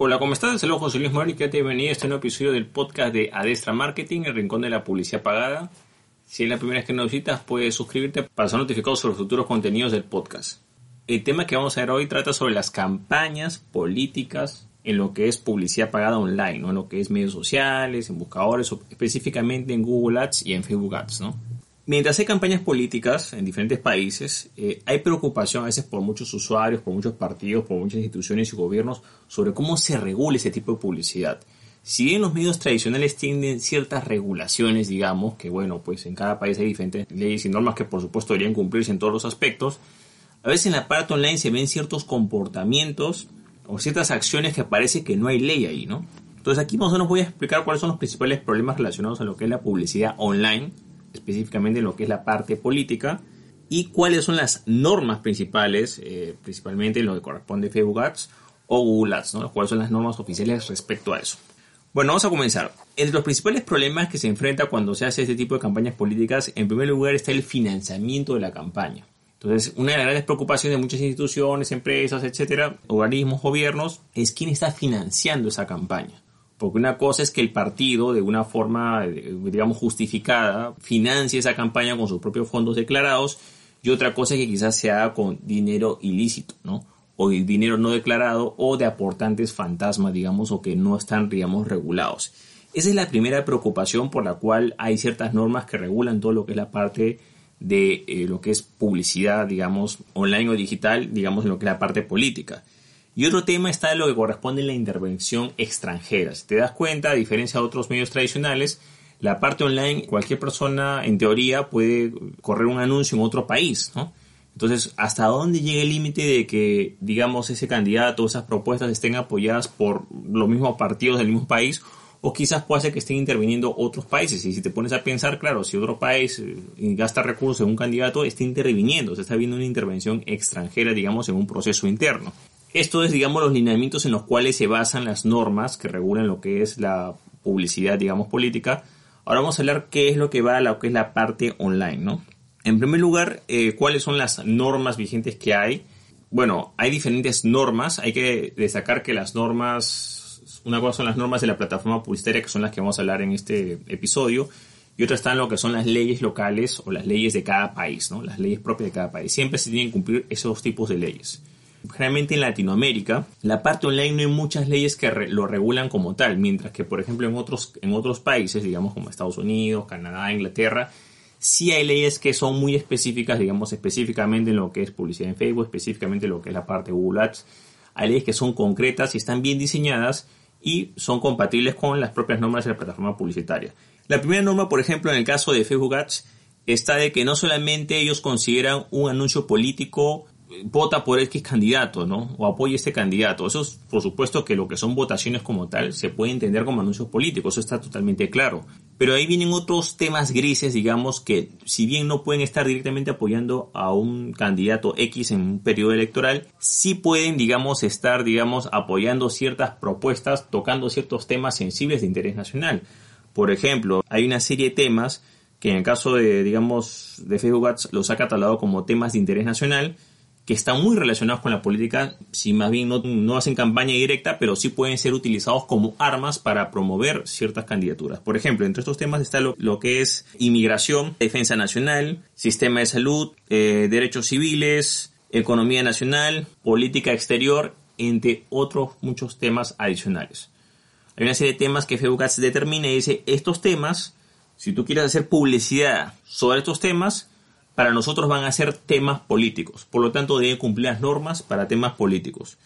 Hola, ¿cómo estás? Saludos José Luis y que te bienvenido a este nuevo episodio del podcast de Adestra Marketing, el rincón de la publicidad pagada. Si es la primera vez que nos visitas, puedes suscribirte para ser notificado sobre futuros contenidos del podcast. El tema que vamos a ver hoy trata sobre las campañas políticas en lo que es publicidad pagada online, ¿no? en lo que es medios sociales, en buscadores, específicamente en Google Ads y en Facebook Ads. ¿no? Mientras hay campañas políticas en diferentes países, eh, hay preocupación a veces por muchos usuarios, por muchos partidos, por muchas instituciones y gobiernos sobre cómo se regula ese tipo de publicidad. Si bien los medios tradicionales tienen ciertas regulaciones, digamos, que bueno, pues en cada país hay diferentes leyes y normas que por supuesto deberían cumplirse en todos los aspectos, a veces en la parte online se ven ciertos comportamientos o ciertas acciones que parece que no hay ley ahí, ¿no? Entonces aquí más o menos voy a explicar cuáles son los principales problemas relacionados a lo que es la publicidad online específicamente en lo que es la parte política, y cuáles son las normas principales, eh, principalmente en lo que corresponde a Facebook Ads o Google Ads, ¿no? cuáles son las normas oficiales respecto a eso. Bueno, vamos a comenzar. Entre los principales problemas que se enfrenta cuando se hace este tipo de campañas políticas, en primer lugar está el financiamiento de la campaña. Entonces, una de las grandes preocupaciones de muchas instituciones, empresas, etcétera, organismos, gobiernos, es quién está financiando esa campaña. Porque una cosa es que el partido, de una forma, eh, digamos, justificada, financie esa campaña con sus propios fondos declarados, y otra cosa es que quizás se haga con dinero ilícito, ¿no? O dinero no declarado, o de aportantes fantasma, digamos, o que no están, digamos, regulados. Esa es la primera preocupación por la cual hay ciertas normas que regulan todo lo que es la parte de eh, lo que es publicidad, digamos, online o digital, digamos, en lo que es la parte política. Y otro tema está lo que corresponde a la intervención extranjera. Si te das cuenta, a diferencia de otros medios tradicionales, la parte online, cualquier persona en teoría puede correr un anuncio en otro país, ¿no? Entonces, ¿hasta dónde llega el límite de que, digamos, ese candidato, esas propuestas estén apoyadas por los mismos partidos del mismo país? O quizás puede ser que estén interviniendo otros países. Y si te pones a pensar, claro, si otro país eh, gasta recursos en un candidato, está interviniendo, se está viendo una intervención extranjera, digamos, en un proceso interno. Esto es, digamos, los lineamientos en los cuales se basan las normas que regulan lo que es la publicidad, digamos, política. Ahora vamos a hablar qué es lo que va a es la parte online, ¿no? En primer lugar, eh, cuáles son las normas vigentes que hay. Bueno, hay diferentes normas. Hay que destacar que las normas, una cosa son las normas de la plataforma publicitaria, que son las que vamos a hablar en este episodio, y otra están lo que son las leyes locales o las leyes de cada país, ¿no? Las leyes propias de cada país. Siempre se tienen que cumplir esos tipos de leyes generalmente en Latinoamérica, la parte online no hay muchas leyes que lo regulan como tal, mientras que, por ejemplo, en otros, en otros países, digamos como Estados Unidos, Canadá, Inglaterra, sí hay leyes que son muy específicas, digamos específicamente en lo que es publicidad en Facebook, específicamente en lo que es la parte de Google Ads. Hay leyes que son concretas y están bien diseñadas y son compatibles con las propias normas de la plataforma publicitaria. La primera norma, por ejemplo, en el caso de Facebook Ads, está de que no solamente ellos consideran un anuncio político vota por X candidato, ¿no? O apoya este candidato. Eso es, por supuesto, que lo que son votaciones como tal se puede entender como anuncios políticos, eso está totalmente claro. Pero ahí vienen otros temas grises, digamos, que si bien no pueden estar directamente apoyando a un candidato X en un periodo electoral, sí pueden, digamos, estar, digamos, apoyando ciertas propuestas, tocando ciertos temas sensibles de interés nacional. Por ejemplo, hay una serie de temas que en el caso de, digamos, de Facebook los ha catalogado como temas de interés nacional, que están muy relacionados con la política, si más bien no, hacen campaña directa, pero sí pueden ser utilizados como armas para promover ciertas candidaturas. Por ejemplo, entre estos temas está lo, que es inmigración, defensa nacional, sistema de salud, eh, derechos civiles, economía nacional, política exterior, entre otros muchos temas adicionales. Hay una serie de temas que Facebook determina y dice, estos temas, si tú quieres hacer publicidad sobre estos temas, para nosotros van a ser temas políticos. Por lo tanto, debe cumplir las normas para temas políticos.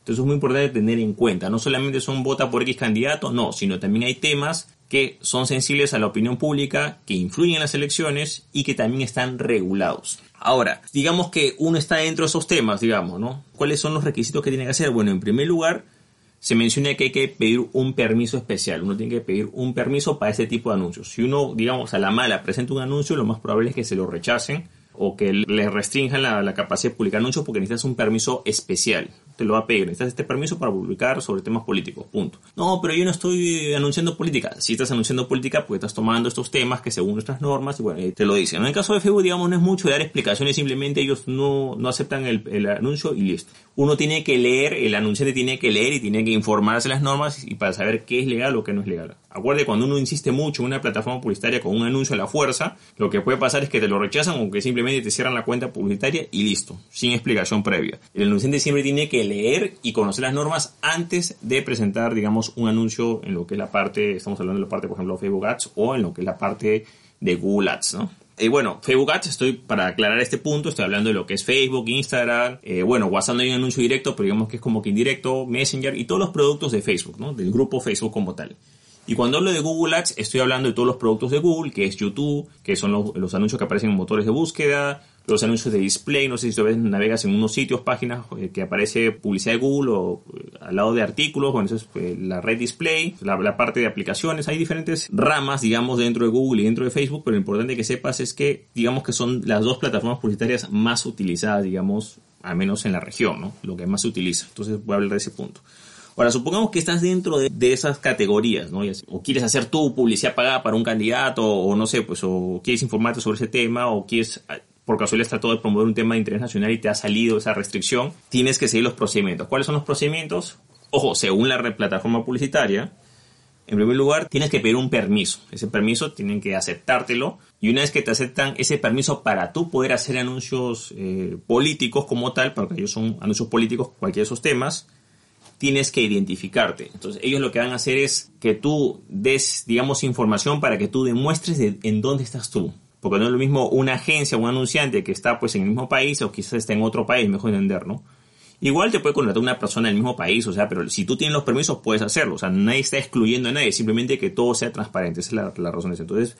Entonces es muy importante tener en cuenta. No solamente son vota por X candidato, no, sino también hay temas que son sensibles a la opinión pública, que influyen en las elecciones y que también están regulados. Ahora, digamos que uno está dentro de esos temas, digamos, ¿no? ¿Cuáles son los requisitos que tiene que hacer? Bueno, en primer lugar, se menciona que hay que pedir un permiso especial. Uno tiene que pedir un permiso para este tipo de anuncios. Si uno, digamos, a la mala presenta un anuncio, lo más probable es que se lo rechacen o que le restrinjan la, la capacidad de publicar anuncios porque necesitas un permiso especial te lo va a pedir. Necesitas este permiso para publicar sobre temas políticos. Punto. No, pero yo no estoy anunciando política. Si estás anunciando política, pues estás tomando estos temas que según nuestras normas, bueno, te lo dicen. En el caso de Facebook, digamos, no es mucho de dar explicaciones, simplemente ellos no, no aceptan el, el anuncio y listo. Uno tiene que leer, el anunciante tiene que leer y tiene que informarse las normas y para saber qué es legal o qué no es legal. Acuerde, cuando uno insiste mucho en una plataforma publicitaria con un anuncio a la fuerza, lo que puede pasar es que te lo rechazan o que simplemente te cierran la cuenta publicitaria y listo, sin explicación previa. El anunciante siempre tiene que leer y conocer las normas antes de presentar, digamos, un anuncio en lo que es la parte, estamos hablando de la parte, por ejemplo, Facebook Ads o en lo que es la parte de Google Ads, ¿no? Y bueno, Facebook Ads, estoy para aclarar este punto, estoy hablando de lo que es Facebook, Instagram, eh, bueno, WhatsApp no hay un anuncio directo, pero digamos que es como que indirecto, Messenger y todos los productos de Facebook, ¿no? Del grupo Facebook como tal. Y cuando hablo de Google Ads, estoy hablando de todos los productos de Google, que es YouTube, que son los, anuncios que aparecen en motores de búsqueda, los anuncios de display, no sé si tú navegas en unos sitios, páginas eh, que aparece publicidad de Google o eh, al lado de artículos, bueno, eso es eh, la red display, la, parte de aplicaciones, hay diferentes ramas, digamos, dentro de Google y dentro de Facebook, pero lo importante que sepas es que, digamos que son las dos plataformas publicitarias más utilizadas, digamos, al menos en la región, ¿no? Lo que más se utiliza. Entonces voy a hablar de ese punto. Ahora, supongamos que estás dentro de, de, esas categorías, ¿no? O quieres hacer tu publicidad pagada para un candidato, o no sé, pues, o quieres informarte sobre ese tema, o quieres por casualidad trató de promover un tema de interés nacional y te ha salido esa restricción, tienes que seguir los procedimientos. ¿Cuáles son los procedimientos? Ojo, según la plataforma publicitaria, en primer lugar, tienes que pedir un permiso. Ese permiso tienen que aceptártelo. Y una vez que te aceptan ese permiso para tú poder hacer anuncios eh, políticos como tal, porque ellos son anuncios políticos, cualquiera de esos temas, tienes que identificarte. Entonces, ellos lo que van a hacer es que tú des, digamos, información para que tú demuestres en dónde estás tú. Porque no es lo mismo una agencia, un anunciante que está pues en el mismo país o quizás está en otro país, mejor entender, ¿no? Igual te puede contratar una persona del mismo país, o sea, pero si tú tienes los permisos puedes hacerlo, o sea, nadie está excluyendo a nadie, simplemente que todo sea transparente, esa es la, la razón. Entonces,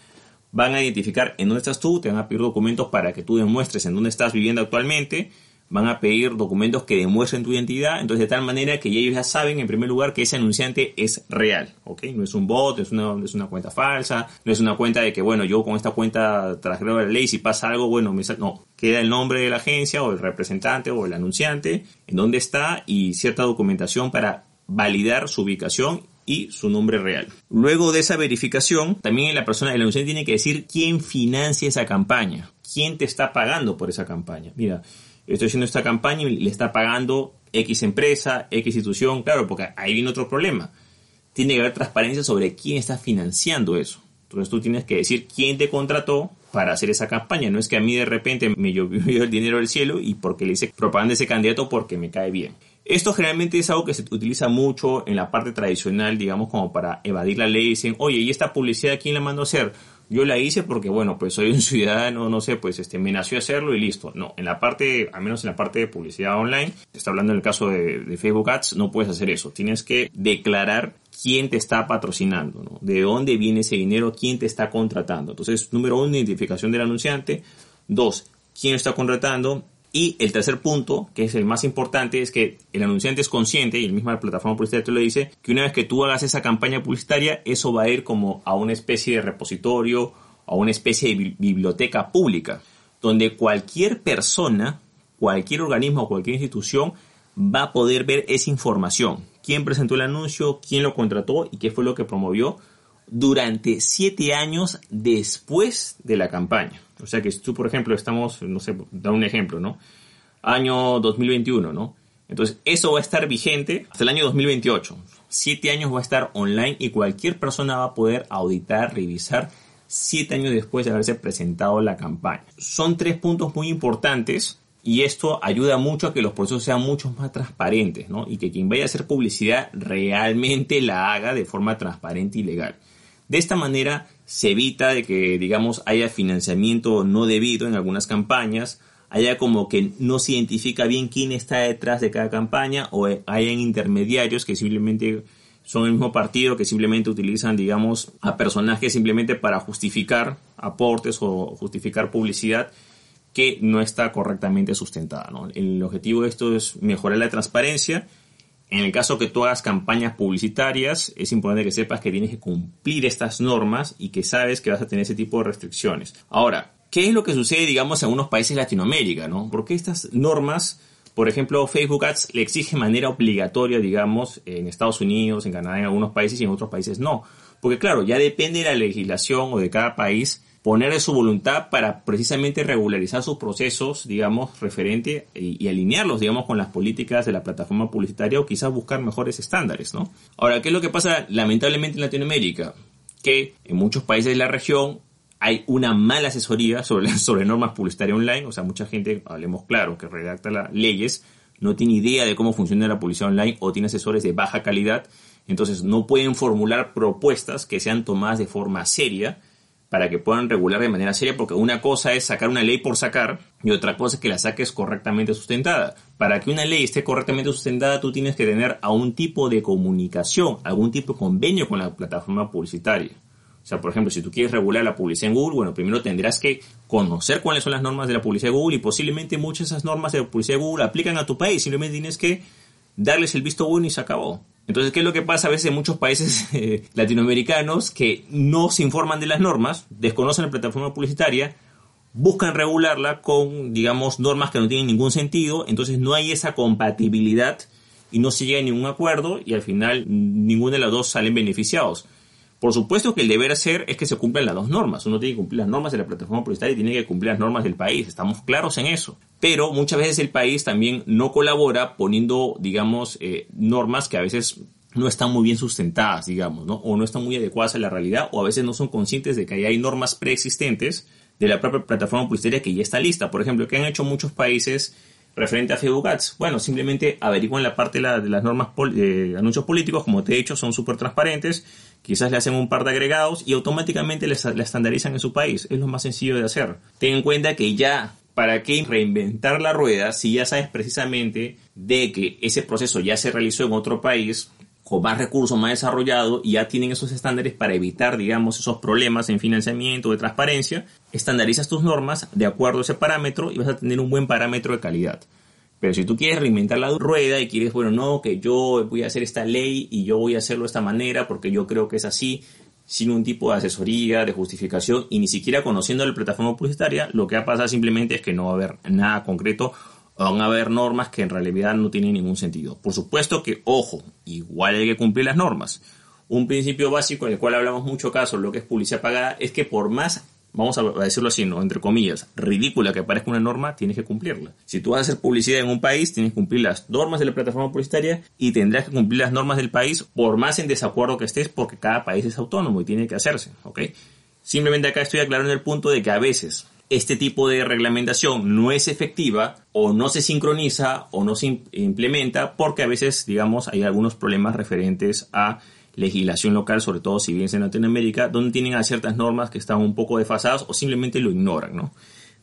van a identificar en dónde estás tú, te van a pedir documentos para que tú demuestres en dónde estás viviendo actualmente, van a pedir documentos que demuestren tu identidad, entonces de tal manera que ellos ya saben en primer lugar que ese anunciante es real, ¿ok? No es un bot, es una, cuenta falsa, no es una cuenta de que, bueno, yo con esta cuenta transgredo la ley, si pasa algo, bueno, me no, queda el nombre de la agencia o el representante o el anunciante, en dónde está y cierta documentación para validar su ubicación y su nombre real. Luego de esa verificación, también la persona, el anunciante tiene que decir quién financia esa campaña, quién te está pagando por esa campaña. Mira, estoy haciendo esta campaña y le está pagando X empresa, X institución, claro, porque ahí viene otro problema. Tiene que haber transparencia sobre quién está financiando eso. Entonces tú tienes que decir quién te contrató para hacer esa campaña. No es que a mí de repente me llovió el dinero del cielo y porque le hice propaganda a ese candidato porque me cae bien. Esto generalmente es algo que se utiliza mucho en la parte tradicional, digamos, como para evadir la ley. Dicen, oye, ¿y esta publicidad quién la mandó a hacer? Yo la hice porque, bueno, pues soy un ciudadano, no sé, pues este, me nació hacerlo y listo. No, en la parte, al menos en la parte de publicidad online, está hablando en el caso de, Facebook Ads, no puedes hacer eso. Tienes que declarar quién te está patrocinando, ¿no? De dónde viene ese dinero, quién te está contratando. Entonces, número uno, identificación del anunciante. Dos, quién está contratando. Y el tercer punto, que es el más importante, es que el anunciante es consciente, y el mismo la plataforma publicitaria te lo dice, que una vez que tú hagas esa campaña publicitaria, eso va a ir como a una especie de repositorio, a una especie de biblioteca pública, donde cualquier persona, cualquier organismo o cualquier institución va a poder ver esa información. Quién presentó el anuncio, quién lo contrató y qué fue lo que promovió durante siete años después de la campaña. O sea que si tú, por ejemplo, estamos, no sé, da un ejemplo, ¿no? Año 2021, ¿no? Entonces, eso va a estar vigente hasta el año 2028. Siete años va a estar online y cualquier persona va a poder auditar, revisar siete años después de haberse presentado la campaña. Son tres puntos muy importantes y esto ayuda mucho a que los procesos sean mucho más transparentes, ¿no? Y que quien vaya a hacer publicidad realmente la haga de forma transparente y legal. De esta manera se evita de que, digamos, haya financiamiento no debido en algunas campañas, haya como que no se identifica bien quién está detrás de cada campaña o hayan intermediarios que simplemente son el mismo partido que simplemente utilizan, digamos, a personajes simplemente para justificar aportes o justificar publicidad que no está correctamente sustentada. El objetivo de esto es mejorar la transparencia En el caso que tú hagas campañas publicitarias, es importante que sepas que tienes que cumplir estas normas y que sabes que vas a tener ese tipo de restricciones. Ahora, ¿qué es lo que sucede, digamos, en algunos países de Latinoamérica, no? Porque estas normas, por ejemplo, Facebook Ads le exige de manera obligatoria, digamos, en Estados Unidos, en Canadá, en algunos países y en otros países no. Porque claro, ya depende de la legislación o de cada país poner su voluntad para precisamente regularizar sus procesos, digamos, referente y, alinearlos, digamos, con las políticas de la plataforma publicitaria o quizás buscar mejores estándares, ¿no? Ahora, ¿qué es lo que pasa lamentablemente en Latinoamérica? Que en muchos países de la región hay una mala asesoría sobre, sobre normas publicitarias online, o sea, mucha gente, hablemos claro, que redacta las leyes, no tiene idea de cómo funciona la publicidad online o tiene asesores de baja calidad, entonces no pueden formular propuestas que sean tomadas de forma seria para que puedan regular de manera seria, porque una cosa es sacar una ley por sacar y otra cosa es que la saques correctamente sustentada. Para que una ley esté correctamente sustentada, tú tienes que tener algún tipo de comunicación, algún tipo de convenio con la plataforma publicitaria. O sea, por ejemplo, si tú quieres regular la publicidad en Google, bueno, primero tendrás que conocer cuáles son las normas de la publicidad de Google y posiblemente muchas de esas normas de la publicidad de Google aplican a tu país. Simplemente tienes que darles el visto bueno y se acabó. Entonces, ¿qué es lo que pasa a veces en muchos países eh, latinoamericanos que no se informan de las normas, desconocen la plataforma publicitaria, buscan regularla con, digamos, normas que no tienen ningún sentido, entonces no hay esa compatibilidad y no se llega a ningún acuerdo y al final ninguno de los dos salen beneficiados. Por supuesto que el deber ser es que se cumplan las dos normas. Uno tiene que cumplir las normas de la plataforma publicitaria y tiene que cumplir las normas del país. Estamos claros en eso. Pero muchas veces el país también no colabora poniendo, digamos, eh, normas que a veces no están muy bien sustentadas, digamos, ¿no? O no están muy adecuadas a la realidad, o a veces no son conscientes de que hay normas preexistentes de la propia plataforma publicitaria que ya está lista. Por ejemplo, que han hecho muchos países referente a Facebook Ads. Bueno, simplemente averiguan la parte de, las normas de anuncios políticos, como te he dicho, son súper transparentes Quizás le hacen un par de agregados y automáticamente la estandarizan en su país. Es lo más sencillo de hacer. Ten en cuenta que ya ¿para qué reinventar la rueda si ya sabes precisamente de que ese proceso ya se realizó en otro país con más recursos, más desarrollado y ya tienen esos estándares para evitar, digamos, esos problemas en financiamiento, de transparencia? Estandarizas tus normas de acuerdo a ese parámetro y vas a tener un buen parámetro de calidad. Pero si tú quieres reinventar la rueda y quieres, bueno, no, que yo voy a hacer esta ley y yo voy a hacerlo de esta manera porque yo creo que es así, sin un tipo de asesoría, de justificación y ni siquiera conociendo la plataforma publicitaria, lo que va a pasar simplemente es que no va a haber nada concreto van a haber normas que en realidad no tienen ningún sentido. Por supuesto que, ojo, igual hay que cumplir las normas. Un principio básico en el cual hablamos mucho caso, lo que es publicidad pagada, es que por más vamos a decirlo así, ¿no? entre comillas, ridícula que parezca una norma, tienes que cumplirla. Si tú vas a hacer publicidad en un país, tienes que cumplir las normas de la plataforma publicitaria y tendrás que cumplir las normas del país por más en desacuerdo que estés, porque cada país es autónomo y tiene que hacerse, ¿ok? Simplemente acá estoy aclarando el punto de que a veces este tipo de reglamentación no es efectiva o no se sincroniza o no se implementa porque a veces, digamos, hay algunos problemas referentes a legislación local, sobre todo si vienes en Latinoamérica, donde tienen ciertas normas que están un poco desfasadas o simplemente lo ignoran, ¿no?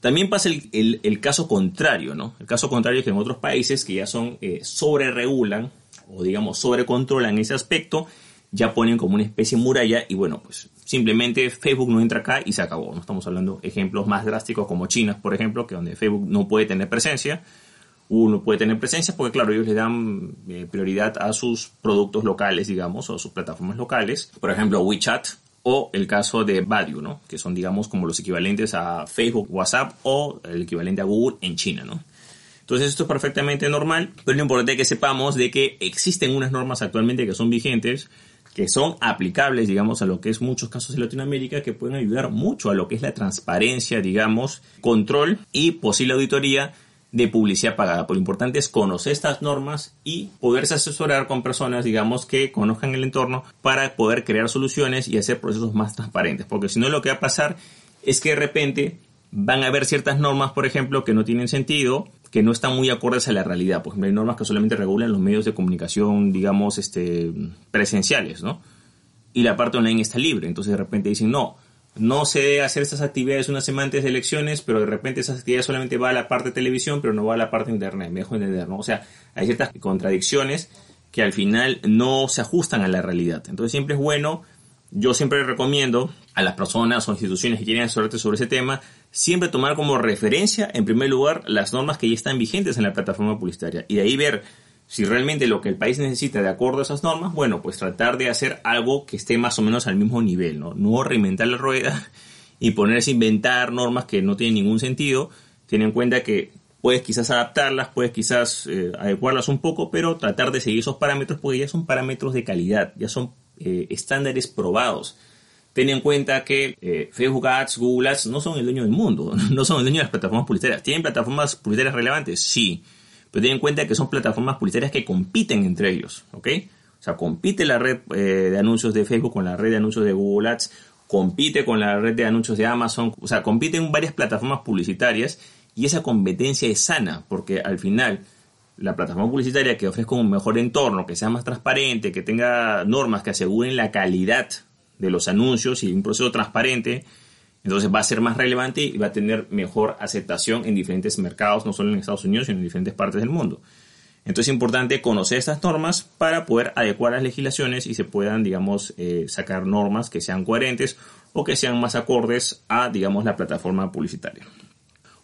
También pasa el, caso contrario, ¿no? El caso contrario es que en otros países que ya son eh, sobre regulan o digamos sobre controlan ese aspecto, ya ponen como una especie de muralla y bueno, pues simplemente Facebook no entra acá y se acabó. No estamos hablando de ejemplos más drásticos como China, por ejemplo, que donde Facebook no puede tener presencia uno puede tener presencia porque, claro, ellos le dan eh, prioridad a sus productos locales, digamos, o sus plataformas locales. Por ejemplo, WeChat o el caso de Baidu, ¿no? Que son, digamos, como los equivalentes a Facebook, WhatsApp o el equivalente a Google en China, ¿no? Entonces esto es perfectamente normal, pero lo importante es que sepamos de que existen unas normas actualmente que son vigentes, que son aplicables, digamos, a lo que es muchos casos en Latinoamérica, que pueden ayudar mucho a lo que es la transparencia, digamos, control y posible auditoría de publicidad pagada. Por lo importante es conocer estas normas y poderse asesorar con personas, digamos, que conozcan el entorno para poder crear soluciones y hacer procesos más transparentes. Porque si no, lo que va a pasar es que de repente van a haber ciertas normas, por ejemplo, que no tienen sentido, que no están muy acordes a la realidad. Por ejemplo, hay normas que solamente regulan los medios de comunicación, digamos, este, presenciales, ¿no? Y la parte online está libre. Entonces de repente dicen, no, no se debe hacer estas actividades una semana antes de elecciones, pero de repente esas actividades solamente va a la parte de televisión, pero no va a la parte de internet, mejor entender, ¿no? O sea, hay ciertas contradicciones que al final no se ajustan a la realidad. Entonces siempre es bueno, yo siempre recomiendo a las personas o instituciones que quieren asesorarte sobre ese tema, siempre tomar como referencia, en primer lugar, las normas que ya están vigentes en la plataforma publicitaria y de ahí ver si realmente lo que el país necesita de acuerdo a esas normas, bueno, pues tratar de hacer algo que esté más o menos al mismo nivel, ¿no? No reinventar la rueda y ponerse a inventar normas que no tienen ningún sentido. Ten en cuenta que puedes quizás adaptarlas, puedes quizás eh, adecuarlas un poco, pero tratar de seguir esos parámetros porque ya son parámetros de calidad, ya son eh, estándares probados. Ten en cuenta que eh, Facebook Ads, Google Ads no son el dueño del mundo, no son el dueño de las plataformas publicitarias. ¿Tienen plataformas publicitarias relevantes? Sí. Pero ten en cuenta que son plataformas publicitarias que compiten entre ellos, ¿ok? O sea, compite la red eh, de anuncios de Facebook con la red de anuncios de Google Ads, compite con la red de anuncios de Amazon, o sea, compiten varias plataformas publicitarias y esa competencia es sana, porque al final la plataforma publicitaria que ofrezca un mejor entorno, que sea más transparente, que tenga normas que aseguren la calidad de los anuncios y un proceso transparente, entonces va a ser más relevante y va a tener mejor aceptación en diferentes mercados, no solo en Estados Unidos, sino en diferentes partes del mundo. Entonces es importante conocer estas normas para poder adecuar las legislaciones y se puedan, digamos, eh, sacar normas que sean coherentes o que sean más acordes a, digamos, la plataforma publicitaria.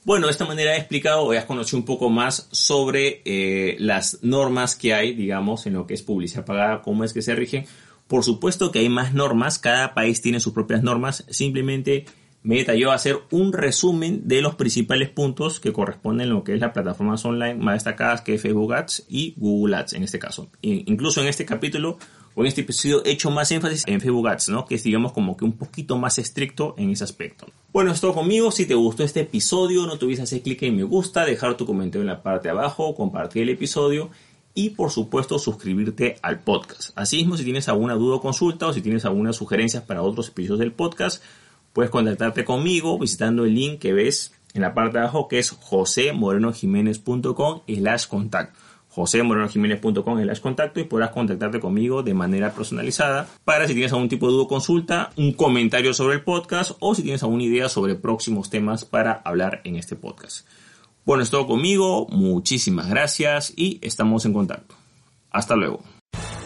Bueno, de esta manera he explicado has conocido un poco más sobre eh, las normas que hay, digamos, en lo que es publicidad pagada, cómo es que se rigen. Por supuesto que hay más normas, cada país tiene sus propias normas, simplemente me detalló hacer un resumen de los principales puntos que corresponden a lo que es las plataformas online más destacadas que Facebook Ads y Google Ads en este caso. incluso en este capítulo o en este episodio he hecho más énfasis en Facebook Ads, ¿no? que es digamos como que un poquito más estricto en ese aspecto. Bueno, es conmigo. Si te gustó este episodio, no te olvides hacer clic en me gusta, dejar tu comentario en la parte de abajo, compartir el episodio y por supuesto suscribirte al podcast. Asimismo, si tienes alguna duda o consulta o si tienes algunas sugerencias para otros episodios del podcast, Puedes contactarte conmigo visitando el link que ves en la parte de abajo que es josemorenojiménez.com slash contacto josemorenojiménez.com slash contacto y podrás contactarte conmigo de manera personalizada para si tienes algún tipo de duda o consulta, un comentario sobre el podcast o si tienes alguna idea sobre próximos temas para hablar en este podcast. Bueno, es todo conmigo, muchísimas gracias y estamos en contacto. Hasta luego.